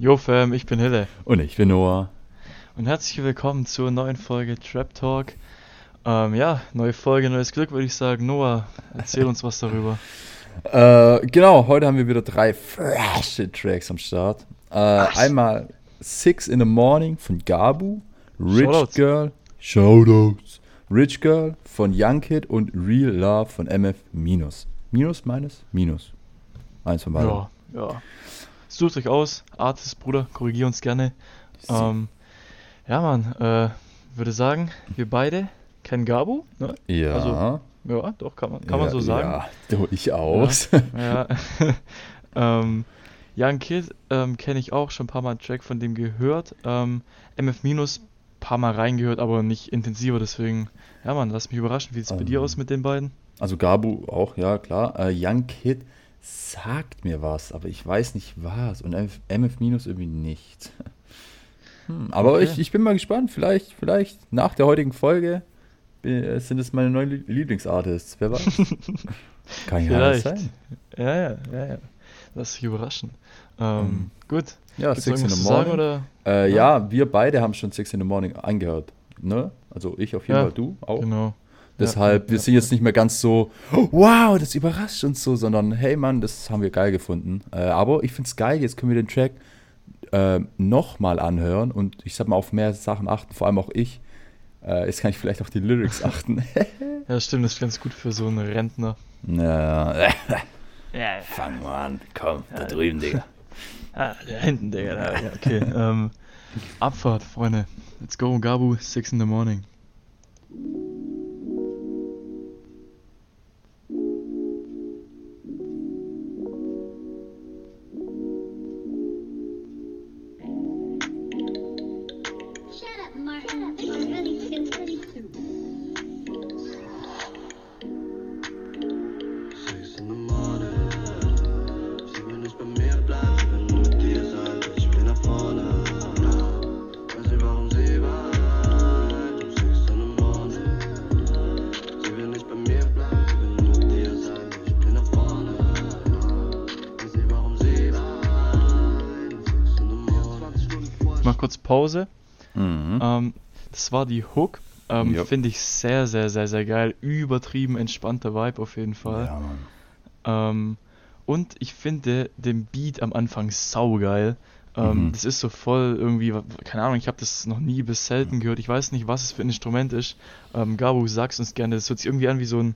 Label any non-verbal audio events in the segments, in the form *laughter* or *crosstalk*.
Jo Fam, ich bin Hille. Und ich bin Noah. Und herzlich willkommen zur neuen Folge Trap Talk. Ähm, ja, neue Folge, neues Glück, würde ich sagen. Noah, erzähl uns was darüber. *laughs* Äh, genau, heute haben wir wieder drei frische Tracks am Start. Äh, einmal Six in the Morning von Gabu, Rich Shoutouts. Girl, Shoutouts, Rich Girl von Young Kid und Real Love von MF Minus. Minus, meines? Minus. Eins von beiden. Ja, ja. Sucht euch aus. Artist, Bruder, korrigier uns gerne. Ähm, ja, Mann, äh, würde sagen, wir beide kennen Gabu. Ne? ja. also, Ja, doch, kann man, kann man ja, so sagen. Ja, durchaus. Ja. *laughs* ähm, Young Kid ähm, kenne ich auch, schon ein paar Mal einen Track von dem gehört. Ähm, MF Minus paar Mal reingehört, aber nicht intensiver, deswegen, ja man, lass mich überraschen, wie sieht es bei dir Ähm. aus mit den beiden? Also Gabu auch, ja klar. Äh, Young Kid sagt mir was, aber ich weiß nicht was. Und MF, MF Minus irgendwie nicht. *laughs* Hm, aber Okay. ich, ich bin mal gespannt. Vielleicht, vielleicht nach der heutigen Folge äh, sind es meine neuen Lie- Lieblingsartists. Wer weiß. *laughs* Kann ja alles sein. Ja, ja, ja, ja. Lass dich überraschen. Ähm, Ähm, gut. Ja, Gibt's Six in the sagen, Morning. oder? Äh, Ja. ja, wir beide haben schon Six in the Morning angehört. Ne? Also ich auf jeden Ja, Fall, du auch. Genau. Deshalb, ja, wir ja, sind jetzt nicht mehr ganz so, wow, das überrascht uns so, sondern hey Mann, das haben wir geil gefunden. Äh, aber ich finde es geil, jetzt können wir den Track äh, nochmal anhören und ich sag mal auf mehr Sachen achten, vor allem auch ich. Äh, jetzt kann ich vielleicht auf die Lyrics *laughs* achten. *laughs* Ja, stimmt, das ist ganz gut für so einen Rentner. ja, Ja, *laughs* fang mal an, komm, da drüben, Digga. Ah, da hinten, Digga. Da, ja, okay. ähm, Abfahrt, Freunde. Let's go, Gabu, 6 in the morning. Kurz Pause. Mhm. Ähm, das war die Hook. Ähm, Ja. Finde ich sehr, sehr, sehr, sehr geil. Übertrieben entspannter Vibe auf jeden Fall. Ja. Ähm, und ich finde den Beat am Anfang saugeil. Ähm, Mhm. Das ist so voll irgendwie, keine Ahnung, ich habe das noch nie bis selten gehört. Ich weiß nicht, was es für ein Instrument ist. Ähm, Gabu, sag's uns gerne. Das hört sich irgendwie an wie so ein.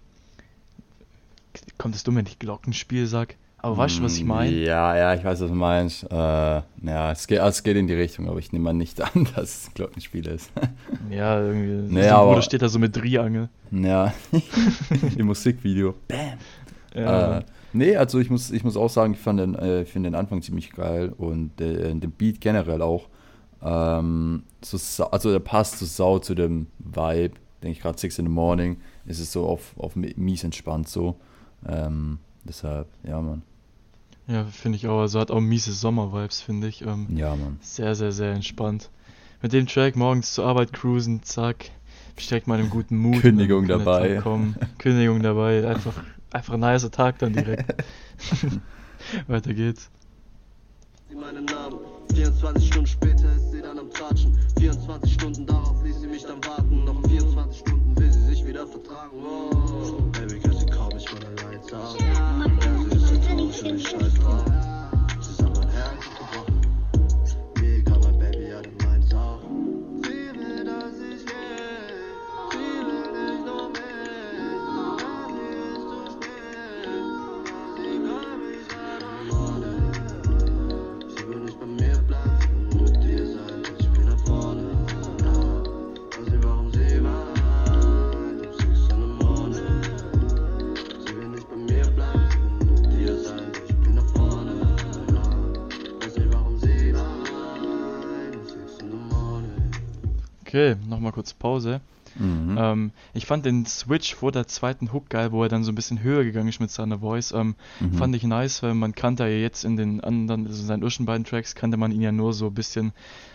Kommt das dumm, wenn ich Glockenspiel sag? Aber weißt du, was ich meine? Ja, ja, ich weiß, was du meinst. Äh, ja, es geht, es geht in die Richtung, aber ich nehme mal nicht *laughs* an, dass es ein Glockenspiel ist. *laughs* Ja, irgendwie. Ein aber- Bruder steht da so mit Triangel. ja, *laughs* im Musikvideo. Bam. Ja, Äh, nee, also ich muss, ich muss auch sagen, ich fand den, äh, finde den Anfang ziemlich geil und äh, den Beat generell auch. Ähm, so, also der passt so sau zu dem Vibe, denke ich gerade Six in the Morning. Es ist so auf, auf mi- mies entspannt so. Ähm, deshalb, ja, Mann. Ja finde ich auch. Also hat auch miese Sommer-Vibes, finde ich. Ähm, Ja, Mann. Sehr, sehr, sehr entspannt. Mit dem Track morgens zur Arbeit cruisen, zack. Direkt mal in einem guten Mut. Kündigung dabei. *laughs* Kündigung dabei. Einfach, einfach ein nicer Tag dann direkt. *laughs* Weiter geht's. sie meinen Namen. 24 Stunden später ist sie dann am Tratschen. 24 Stunden darauf ließ sie mich dann warten. Noch 24 Stunden will sie sich wieder vertragen. Oh, Baby, girl, sie kaum ich meine Lights out. Ist so is Okay, nochmal kurz Pause. Mhm. Ähm, ich fand den Switch vor der zweiten Hook geil, wo er dann so ein bisschen höher gegangen ist mit seiner Voice. Ähm, Mhm. Fand ich nice, weil man kannte ja jetzt in den anderen, also in seinen ersten beiden Tracks, kannte man ihn ja nur so ein bisschen,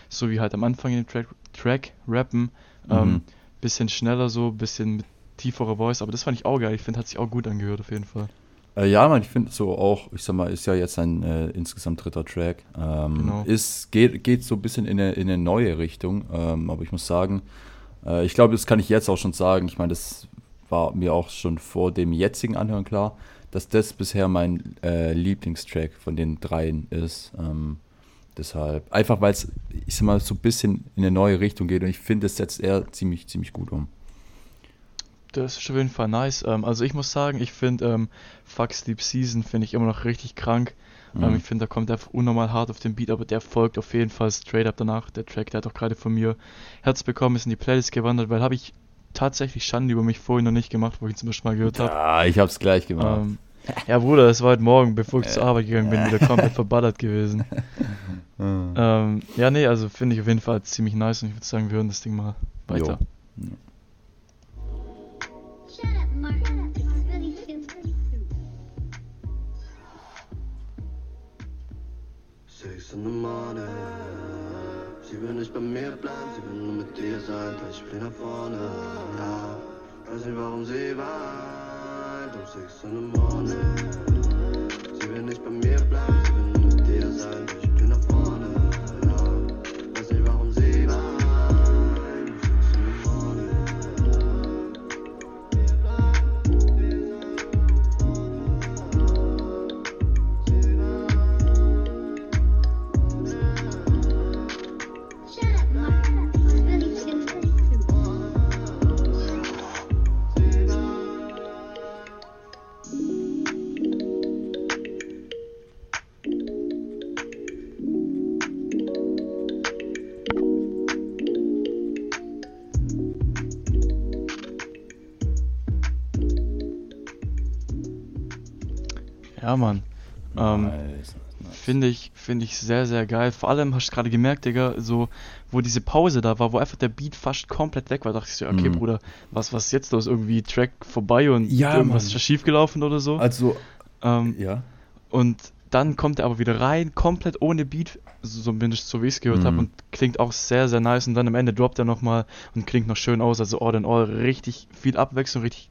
so wie halt am Anfang in dem Track, Track rappen. Ähm, Mhm. bisschen schneller so, bisschen mit tieferer Voice, aber das fand ich auch geil. Ich finde, hat sich auch gut angehört auf jeden Fall. Äh, ja, man, ich finde so auch, ich sag mal, ist ja jetzt ein äh, insgesamt dritter Track. Ähm, Genau. Ist, geht, geht so ein bisschen in eine, in eine neue Richtung, ähm, aber ich muss sagen, äh, ich glaube, das kann ich jetzt auch schon sagen. Ich meine, das war mir auch schon vor dem jetzigen Anhören klar, dass das bisher mein äh, Lieblingstrack von den dreien ist. Ähm, deshalb, einfach weil es, ich sag mal, so ein bisschen in eine neue Richtung geht und ich finde, das setzt er ziemlich, ziemlich gut um. Das ist auf jeden Fall nice. Ähm, also ich muss sagen, ich finde ähm, Fuck Sleep Season finde ich immer noch richtig krank. Ähm, Mhm. ich finde, da kommt einfach unnormal hart auf den Beat, aber der folgt auf jeden Fall straight up danach. Der Track, der hat auch gerade von mir Herz bekommen, ist in die Playlist gewandert, weil habe ich tatsächlich Schande über mich vorhin noch nicht gemacht, wo ich ihn zum ersten Mal gehört habe. Ja, ich hab's gleich gemacht. Ähm, ja, Bruder, das war heute Morgen, bevor ich zur Arbeit gegangen bin, wieder komplett verballert gewesen. Mhm. *laughs* Ähm, ja, nee, also finde ich auf jeden Fall ziemlich nice und ich würde sagen, wir hören das Ding mal weiter. Shut up, Martin. Is really stupid. Six in the morning. Sie will nicht bei mir bleiben, sie will nur mit dir sein. Drei Spiele nach vorne, ja. Weiß nicht warum sie weint. Um six in the morning. Sie will nicht bei mir bleiben, Ja, Mann. Ähm, Nice, nice. Finde ich, finde ich sehr, sehr geil. Vor allem hast du gerade gemerkt, Digga, so, wo diese Pause da war, wo einfach der Beat fast komplett weg war, dachte ich so, okay, Mhm. Bruder, was, was ist jetzt los? Irgendwie Track vorbei und Ja, irgendwas Mann. ist schiefgelaufen oder so. Also, Ähm, ja. und dann kommt er aber wieder rein, komplett ohne Beat, so so wie ich es gehört Mhm. habe, und klingt auch sehr, sehr nice. Und dann am Ende droppt er nochmal und klingt noch schön aus. Also all in all richtig viel Abwechslung, richtig.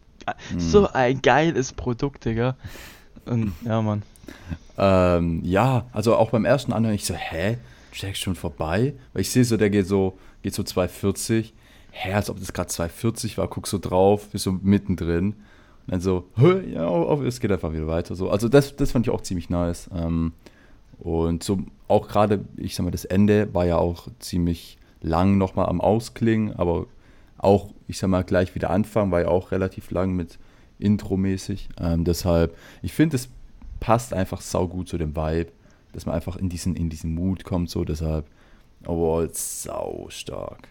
Mhm. So ein geiles Produkt, Digga. Und ja, Mann. Ähm, ja, also auch beim ersten Anhören, ich so, hä? Track schon vorbei? Weil ich sehe so, der geht so, geht so 240. Hä, als ob das gerade 240 war, guck so drauf, bist so mittendrin. Und dann so, hä, ja, auf, es geht einfach wieder weiter. So. Also das, das fand ich auch ziemlich nice. Ähm, und so auch gerade, ich sag mal, das Ende war ja auch ziemlich lang nochmal am Ausklingen, aber auch, ich sag mal, gleich wieder Anfang war ja auch relativ lang mit Intro-mäßig. Ähm, deshalb, ich finde, es passt einfach saugut zu dem Vibe, dass man einfach in diesen, in diesen Mood kommt, so deshalb, overall sau stark.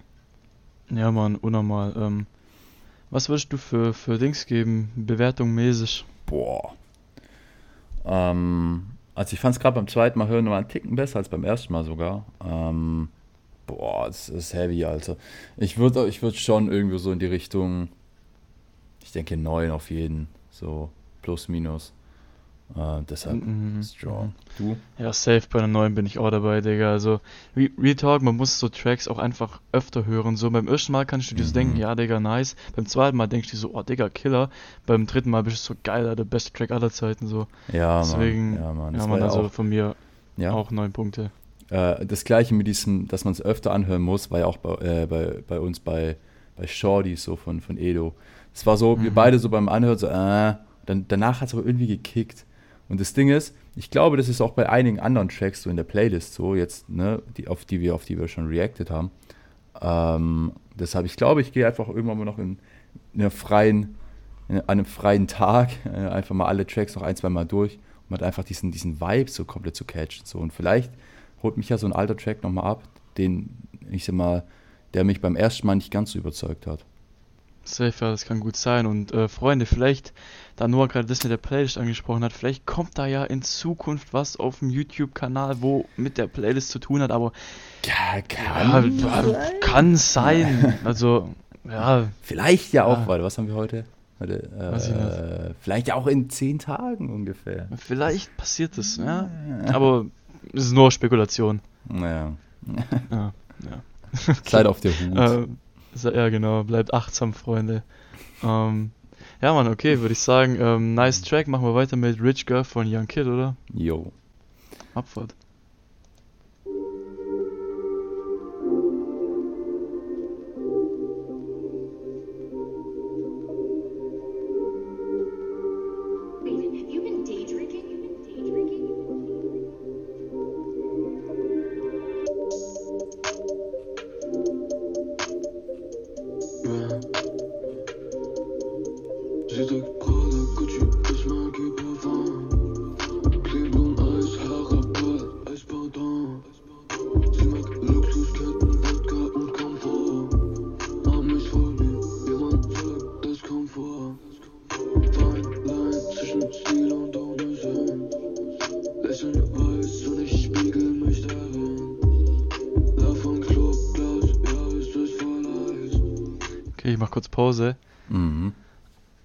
Ja, Mann, unnormal. Ähm, was würdest du für, für Dings geben, Bewertung mäßig? Boah. Ähm, also ich fand es gerade beim zweiten Mal hören noch mal einen Ticken besser als beim ersten Mal sogar. Ähm, boah, das ist heavy, Alter. Ich würde ich würd schon irgendwie so in die Richtung, ich denke 9 auf jeden, so plus minus. Äh, deshalb Mhm. strong. Du? Ja, safe bei einer neuen bin ich auch dabei, Digga. Also, Re Real Talk, man muss so Tracks auch einfach öfter hören. So, beim ersten Mal kannst du dir so Mhm. denken, ja, Digga, nice. Beim zweiten Mal denkst du dir so, oh, Digga, Killer. Beim dritten Mal bist du so geil, der beste Track aller Zeiten, so. Ja, Deswegen, Mann. Ja, Mann. ja, Mann, also auch, von mir ja. auch neun Punkte. Äh, das gleiche mit diesem, dass man es öfter anhören muss, war ja auch bei, äh, bei, bei uns bei, bei Shorty so von, von Edo. Es war so, wir Mhm. beide so beim Anhören so, äh, dann, danach hat es aber irgendwie gekickt. Und das Ding ist, ich glaube, das ist auch bei einigen anderen Tracks so in der Playlist so, jetzt, ne, die, auf die wir, auf die wir schon reacted haben. Ähm, deshalb, ich glaube, ich gehe einfach irgendwann mal noch in, in einer freien, in, an einem freien Tag *laughs* äh, einfach mal alle Tracks noch ein, zwei Mal durch, um halt einfach diesen, diesen Vibe so komplett zu catchen. So. Und vielleicht holt mich ja so ein alter Track nochmal ab, den, ich sag mal, der mich beim ersten Mal nicht ganz so überzeugt hat. Safe, ja, das kann gut sein. Und äh, Freunde, vielleicht, da Noah gerade das mit der Playlist angesprochen hat, vielleicht kommt da ja in Zukunft was auf dem YouTube-Kanal, wo mit der Playlist zu tun hat, aber Ja, ja, ja, kann sein. Also, ja, Vielleicht ja auch, Ah. warte, was haben wir heute? heute äh, vielleicht ja auch in zehn Tagen ungefähr. vielleicht passiert es, ja. Aber es ist nur Spekulation. Naja, Ja, ja. seid auf der Hut. Äh, se- ja, genau, bleibt achtsam, Freunde. Ähm, Ja, Mann, okay, würde ich sagen. Ähm, nice Track. Machen wir weiter mit Rich Girl von Young Kid, oder? Yo. Abfahrt. Pause. Mhm.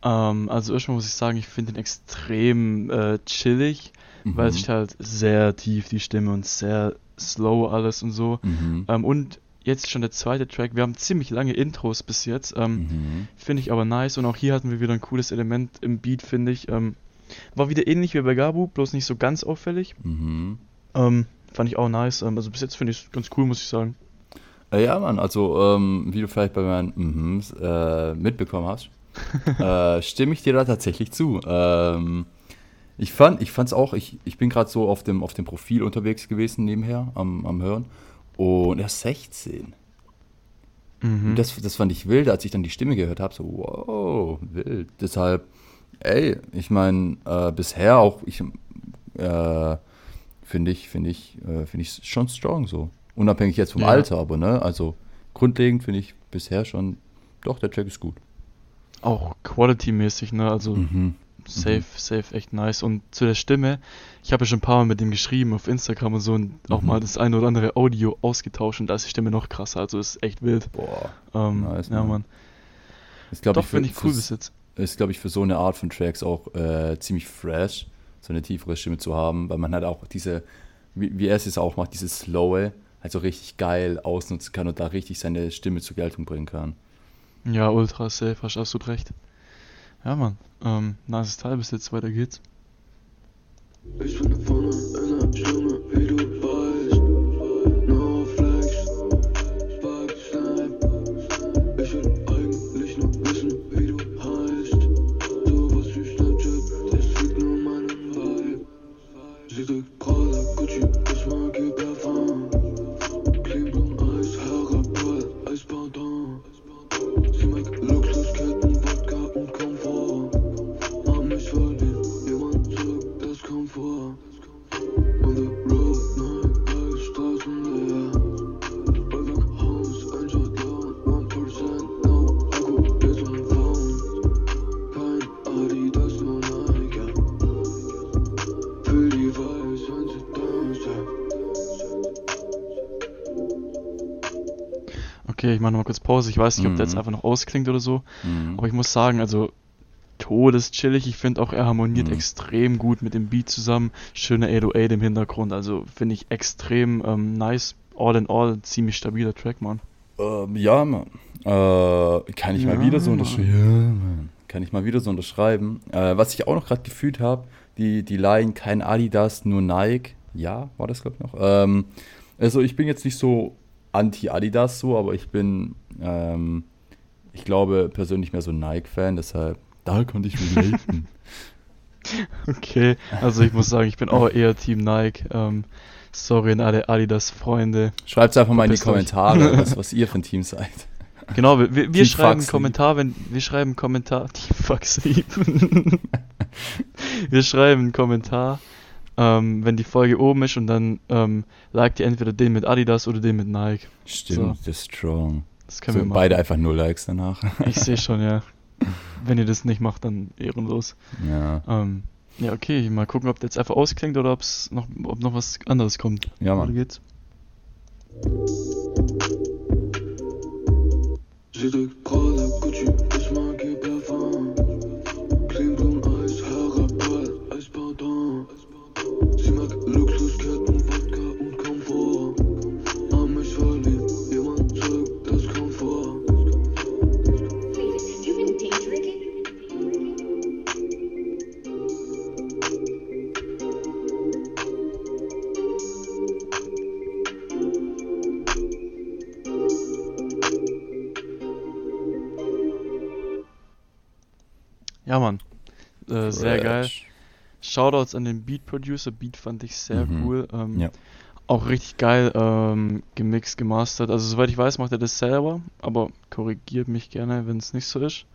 Ähm, also erstmal muss ich sagen, ich finde ihn extrem äh, chillig, weil es Mhm. ist halt sehr tief die Stimme und sehr slow alles und so. Mhm. Ähm, und jetzt schon der zweite Track. Wir haben ziemlich lange Intros bis jetzt. Ähm, Mhm. Finde ich aber nice. Und auch hier hatten wir wieder ein cooles Element im Beat, finde ich. Ähm, war wieder ähnlich wie bei Gabu, bloß nicht so ganz auffällig. Mhm. Ähm, fand ich auch nice. Ähm, also bis jetzt finde ich es ganz cool, muss ich sagen. Äh, ja, Mann, also, ähm, wie du vielleicht bei meinen Mhms äh, mitbekommen hast, *laughs* äh, stimme ich dir da tatsächlich zu. Ähm, ich fand, ich fand's auch, ich, ich bin gerade so auf dem, auf dem Profil unterwegs gewesen nebenher am, am Hören und er ist 16. Mhm. Das, das fand ich wild, als ich dann die Stimme gehört habe, so, wow, wild. Deshalb, ey, ich meine, äh, bisher auch, ich, äh, finde ich, finde ich, äh, finde ich schon strong so. Unabhängig jetzt vom Ja. Alter, aber ne, also grundlegend finde ich bisher schon, doch, der Track ist gut. Auch quality-mäßig, ne? Also Mhm. safe, safe, echt nice. Und zu der Stimme, ich habe ja schon ein paar Mal mit ihm geschrieben auf Instagram und so und auch Mhm. mal das eine oder andere Audio ausgetauscht und da ist die Stimme noch krasser. Also ist echt wild. Boah, Ähm, Nice, ja, Mann. Glaube Doch, ich, für, finde ich cool bis jetzt. ist, glaube ich, für so eine Art von Tracks auch äh, ziemlich fresh, so eine tiefere Stimme zu haben, weil man halt auch diese, wie, wie er es jetzt auch macht, dieses Slowe, halt so richtig geil ausnutzen kann und da richtig seine Stimme zur Geltung bringen kann. Ja, ultra safe, hast absolut recht. Ja, Mann. Ähm, nice Teil bis jetzt, weiter geht's. Ich bin vorne kurz Pause. Ich weiß nicht, ob der jetzt Mhm. einfach noch ausklingt oder so. Mhm. Aber ich muss sagen, also todeschillig. Ich finde auch, er harmoniert Mhm. extrem gut mit dem Beat zusammen. Schöne 808 im Hintergrund. Also finde ich extrem ähm, nice. All in all, ziemlich stabiler Track, Mann. Ähm, ja, Mann. Äh, kann ich mal Ja, wieder so unterschreiben. Ja. Kann ich mal wieder so unterschreiben. Äh, was ich auch noch gerade gefühlt habe, die, die Line kein Adidas, nur Nike. Ja, war das, glaube ich, noch. Ähm, also ich bin jetzt nicht so anti-Adidas so, aber ich bin, ähm, ich glaube, persönlich mehr so Nike-Fan, deshalb, da konnte ich relaten. *laughs* Okay, also ich muss sagen, ich bin auch eher Team Nike. Ähm, sorry an alle Adidas-Freunde. Schreibt einfach mal in die. Kommentare, was, *laughs* was ihr für ein Team seid. Genau, wir, wir, wir schreiben einen Kommentar, wenn wir schreiben einen Kommentar. *laughs* Sleep. wir schreiben einen Kommentar, ähm, wenn die Folge oben ist und dann ähm, liked ihr entweder den mit Adidas oder den mit Nike. Stimmt, das ist strong. Das können wir So, machen. beide einfach nur Likes danach. *laughs* Ich sehe schon, ja. Wenn ihr das nicht macht, dann ehrenlos. ja. Ähm, ja, okay, mal gucken, ob der jetzt einfach ausklingt oder ob's noch, ob noch was anderes kommt. Ja, Mann. geht's. Prada, Gucci, ich Ja, Mann. Äh, sehr geil. Fresh. Shoutouts an den Beat Producer. Beat fand ich sehr Mhm. cool. Ähm, Ja. Auch richtig geil ähm, gemixt, gemastert. Also soweit ich weiß, macht er das selber, aber korrigiert mich gerne, wenn es nicht so ist.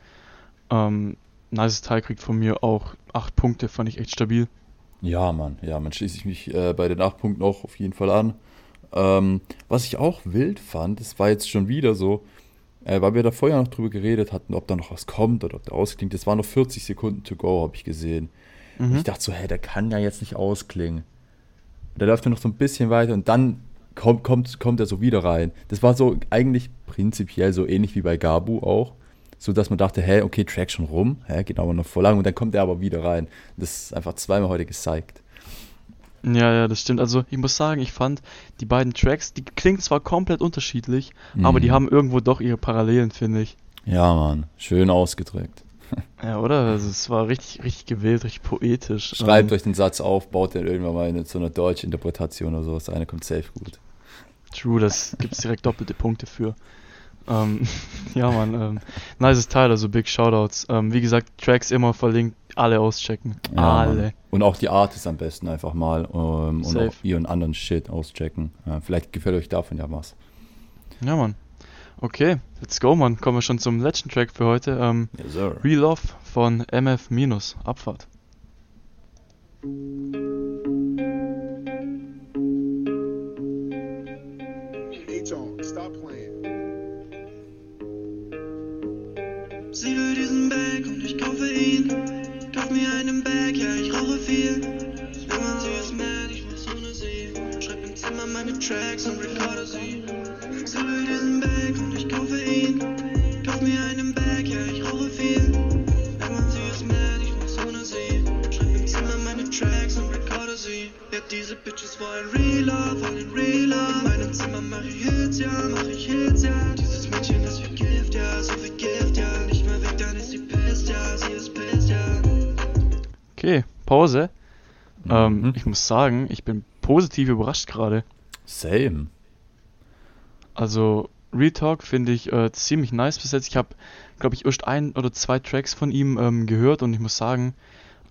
Ähm, nice Teil kriegt von mir auch 8 Punkte, fand ich echt stabil. Ja, Mann, ja, man schließe ich mich äh, bei den 8 Punkten auch auf jeden Fall an. Ähm, was ich auch wild fand, das war jetzt schon wieder so, äh, weil wir da vorher noch drüber geredet hatten, ob da noch was kommt oder ob der ausklingt. Das waren noch 40 Sekunden to go, habe ich gesehen. Und Mhm. ich dachte so, hä, der kann ja jetzt nicht ausklingen. Der läuft ja noch so ein bisschen weiter und dann kommt, kommt, kommt er so wieder rein. Das war so eigentlich prinzipiell so ähnlich wie bei Gabu auch. So dass man dachte, hä, okay, Track schon rum, hä, geht aber noch voll lang und dann kommt er aber wieder rein. Das ist einfach zweimal heute gezeigt. Ja, ja, das stimmt. Also ich muss sagen, ich fand die beiden Tracks, die klingen zwar komplett unterschiedlich, aber die Mhm. haben irgendwo doch ihre Parallelen, finde ich. Ja, Mann, schön ausgedrückt. *laughs* Ja, oder? Also es war richtig, richtig gewählt, richtig poetisch. Schreibt Ähm, euch den Satz auf, baut den irgendwann mal in so einer Deutsch-Interpretation oder so. Das eine kommt safe gut. True, das gibt's direkt doppelte Punkte für. Ähm, *laughs* ja, Mann, ähm, nices Teil, also big Shoutouts. Ähm, wie gesagt, Tracks immer verlinkt, alle auschecken. Ja, alle. Mann. Und auch die Art ist am besten einfach mal. Ähm, und auch ihren anderen Shit auschecken. Ja, vielleicht gefällt euch davon ja was. Ja, Mann. Okay, let's go, Mann. Kommen wir schon zum letzten Track für heute. Ähm, Yes, sir. Real Love von MF Minus. Abfahrt. Sie will diesen Bag und ich kaufe ihn. Kauf mir einen Bag, ja, ich rauche viel. Man sie ist mad, ich mach's ohne sie. Schreib im Zimmer meine Tracks und recorde sie. Sie will diesen Bag und ich kaufe ihn. Pause. Ähm, Mhm. ich muss sagen, ich bin positiv überrascht gerade. Same. Also, Real Talk finde ich äh, ziemlich nice bis jetzt. Ich habe, glaube ich, erst ein oder zwei Tracks von ihm ähm, gehört und ich muss sagen,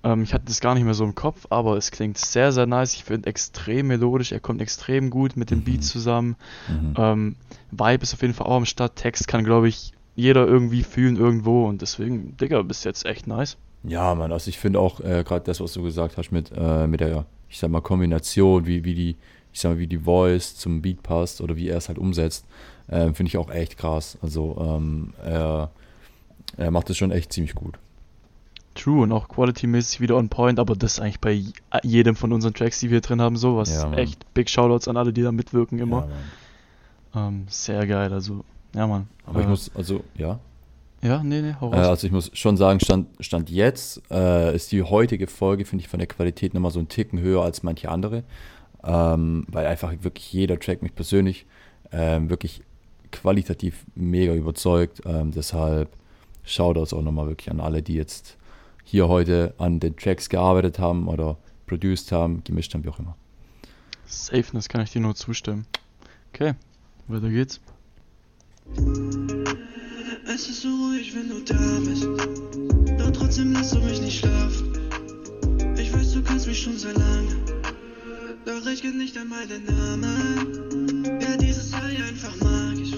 ähm, ich hatte das gar nicht mehr so im Kopf, aber es klingt sehr, sehr nice. Ich finde extrem melodisch, er kommt extrem gut mit dem Beat Mhm. zusammen. Mhm. Ähm, Vibe ist auf jeden Fall auch am Start. Text kann, glaube ich, jeder irgendwie fühlen irgendwo und deswegen, Digga, bis jetzt echt nice. Ja, Mann, also ich finde auch äh, gerade das, was du gesagt hast mit, äh, mit der, ich sag mal, Kombination, wie, wie die, ich sag mal, wie die Voice zum Beat passt oder wie er es halt umsetzt, äh, finde ich auch echt krass. Also ähm, er, er macht es schon echt ziemlich gut. True und auch quality-mäßig wieder on point, aber das ist eigentlich bei jedem von unseren Tracks, die wir drin haben, sowas. Ja, Mann. echt big Shoutouts an alle, die da mitwirken immer. Ja. Ähm, sehr geil, also, ja, Mann. Aber ich Äh, muss, also, ja. Ja, nee, nee, hau Äh, raus. also ich muss schon sagen, Stand, Stand jetzt äh, ist die heutige Folge, finde ich, von der Qualität nochmal so einen Ticken höher als manche andere. Ähm, weil einfach wirklich jeder Track mich persönlich ähm, wirklich qualitativ mega überzeugt. Ähm, deshalb Shoutouts auch nochmal wirklich an alle, die jetzt hier heute an den Tracks gearbeitet haben oder produced haben, gemischt haben, wie auch immer. Safeness kann ich dir nur zustimmen. Okay, weiter geht's. Es ist so ruhig, wenn du da bist. Doch trotzdem lässt du mich nicht schlafen. Ich weiß, du kannst mich schon sehr lange. Doch ich kenn nicht einmal den Namen. Ja, dieses High einfach magisch.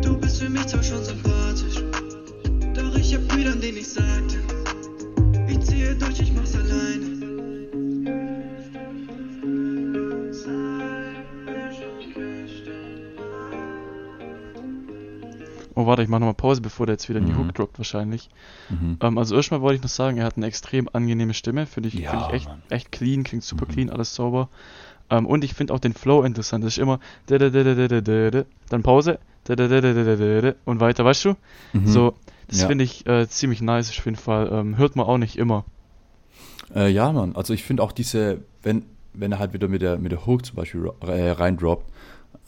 Du bist für mich zwar schon sympathisch. Doch ich hab Brüder, an denen ich sagte. Ich ziehe durch, ich mach's alleine. Oh, warte, ich mach nochmal Pause, bevor der jetzt wieder in die Mhm. Hook droppt, wahrscheinlich. Mhm. Ähm, also, erstmal wollte ich noch sagen, er hat eine extrem angenehme Stimme. Finde ich, Ja, find ich echt, Mann. echt clean, klingt super Mhm. clean, alles sauber. Ähm, und ich finde auch den Flow interessant. Das ist immer dann Pause und weiter, weißt du? Mhm. So, das Ja. finde ich äh, ziemlich nice auf jeden Fall. Ähm, hört man auch nicht immer. Äh, ja, Mann. Also ich finde auch diese, wenn, wenn er halt wieder mit der, mit der Hook zum Beispiel äh, reindroppt,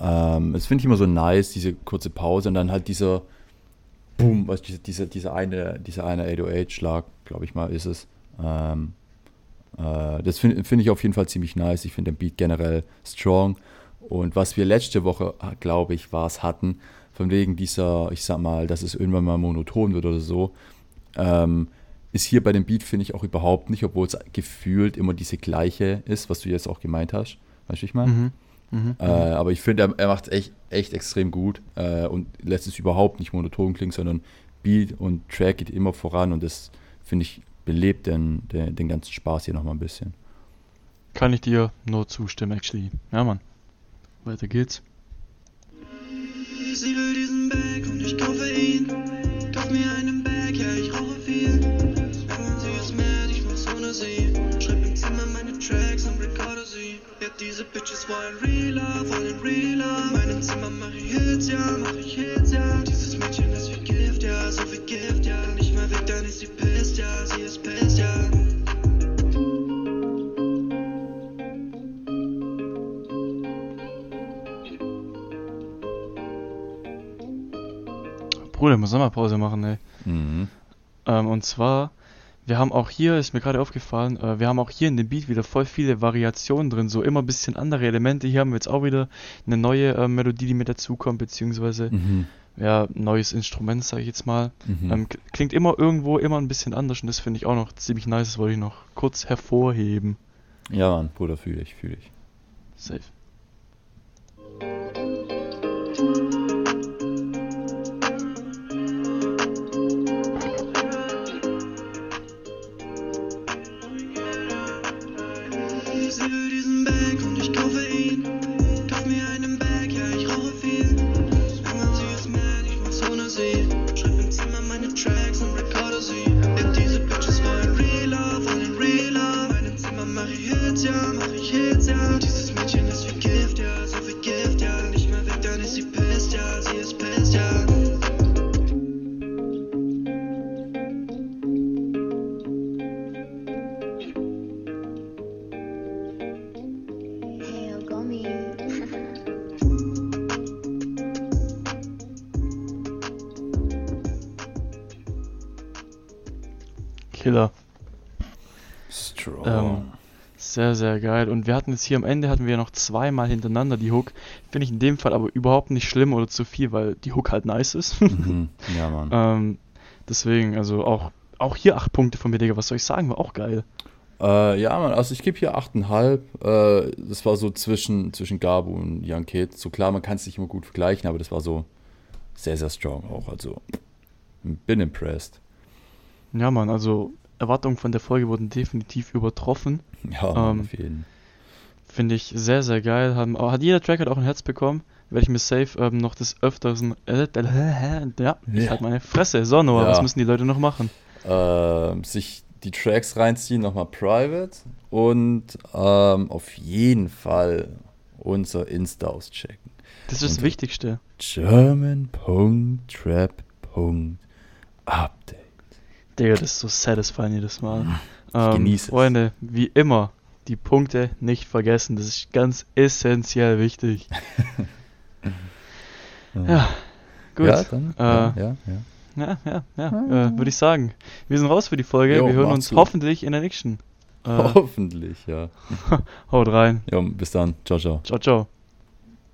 ähm, das finde ich immer so nice, diese kurze Pause und dann halt dieser Boom, weißt du, dieser, dieser eine, dieser eine 808-Schlag, glaube ich mal, ist es. Ähm, äh, das finde find ich auf jeden Fall ziemlich nice. Ich finde den Beat generell strong. Und was wir letzte Woche, glaube ich, war es hatten, von wegen dieser, ich sag mal, dass es irgendwann mal monoton wird oder so, ähm, ist hier bei dem Beat, finde ich, auch überhaupt nicht, obwohl es gefühlt immer diese gleiche ist, was du jetzt auch gemeint hast. Weißt du, ich meine? Mhm. Mhm. Äh, aber ich finde, er, er macht es echt, echt extrem gut äh, und lässt es überhaupt nicht monoton klingen, sondern Beat und Track geht immer voran und das, finde ich, belebt den, den, den ganzen Spaß hier nochmal ein bisschen. Kann ich dir nur zustimmen, actually. Ja, Mann. Weiter geht's. Ich will diesen Bag Bruder, ich muss Sommerpause machen, ey. Mhm. Ähm, und zwar, wir haben auch hier, ist mir gerade aufgefallen, äh, wir haben auch hier in dem Beat wieder voll viele Variationen drin, so immer ein bisschen andere Elemente. Hier haben wir jetzt auch wieder eine neue äh, Melodie, die mit dazukommt, beziehungsweise, Mhm. ja, neues Instrument, sage ich jetzt mal. Mhm. Ähm, klingt immer irgendwo immer ein bisschen anders und das finde ich auch noch ziemlich nice, das wollte ich noch kurz hervorheben. Ja, Mann, Bruder, fühle ich, fühle ich. Safe. Killer. Strong. Ähm, Sehr, sehr geil. Und wir hatten jetzt hier am Ende hatten wir noch zweimal hintereinander die Hook. Finde ich in dem Fall aber überhaupt nicht schlimm oder zu viel, weil die Hook halt nice ist. mhm. *laughs* Ja, Mann. ähm, deswegen, also auch, auch hier acht Punkte von mir, Digga. Was soll ich sagen? War auch geil. Äh, ja, Mann, also ich gebe hier 8,5. Äh, das war so zwischen, zwischen Gabu und Young Kid. So klar, man kann es nicht immer gut vergleichen, aber das war so sehr, sehr strong auch. Also bin impressed. Ja, Mann, also Erwartungen von der Folge wurden definitiv übertroffen. Ja, Ähm, auf jeden Finde ich sehr, sehr geil. Haben, aber hat jeder Track hat auch ein Herz bekommen. Werde ich mir safe ähm, noch des Öfteren. Äh, äh, ja, ich Ja. halt meine Fresse. So, Noah, Ja. was müssen die Leute noch machen? ähm, sich die Tracks reinziehen, nochmal private und ähm, auf jeden Fall unser Insta auschecken. Das ist das Wichtigste. German.trap.update. Digga, das ist so satisfying jedes Mal. Ich Ähm, genieße es. Freunde, wie immer, die Punkte nicht vergessen. Das ist ganz essentiell wichtig. *laughs* ja, gut. Ja, dann. Äh, ja, ja, ja. Ja, ja. Äh, Würde ich sagen. Wir sind raus für die Folge. Jo, Wir hören uns gut. hoffentlich in der nächsten. *laughs* Äh, Hoffentlich, ja. *laughs* haut rein. Jo, bis dann. Ciao, ciao. Ciao, ciao.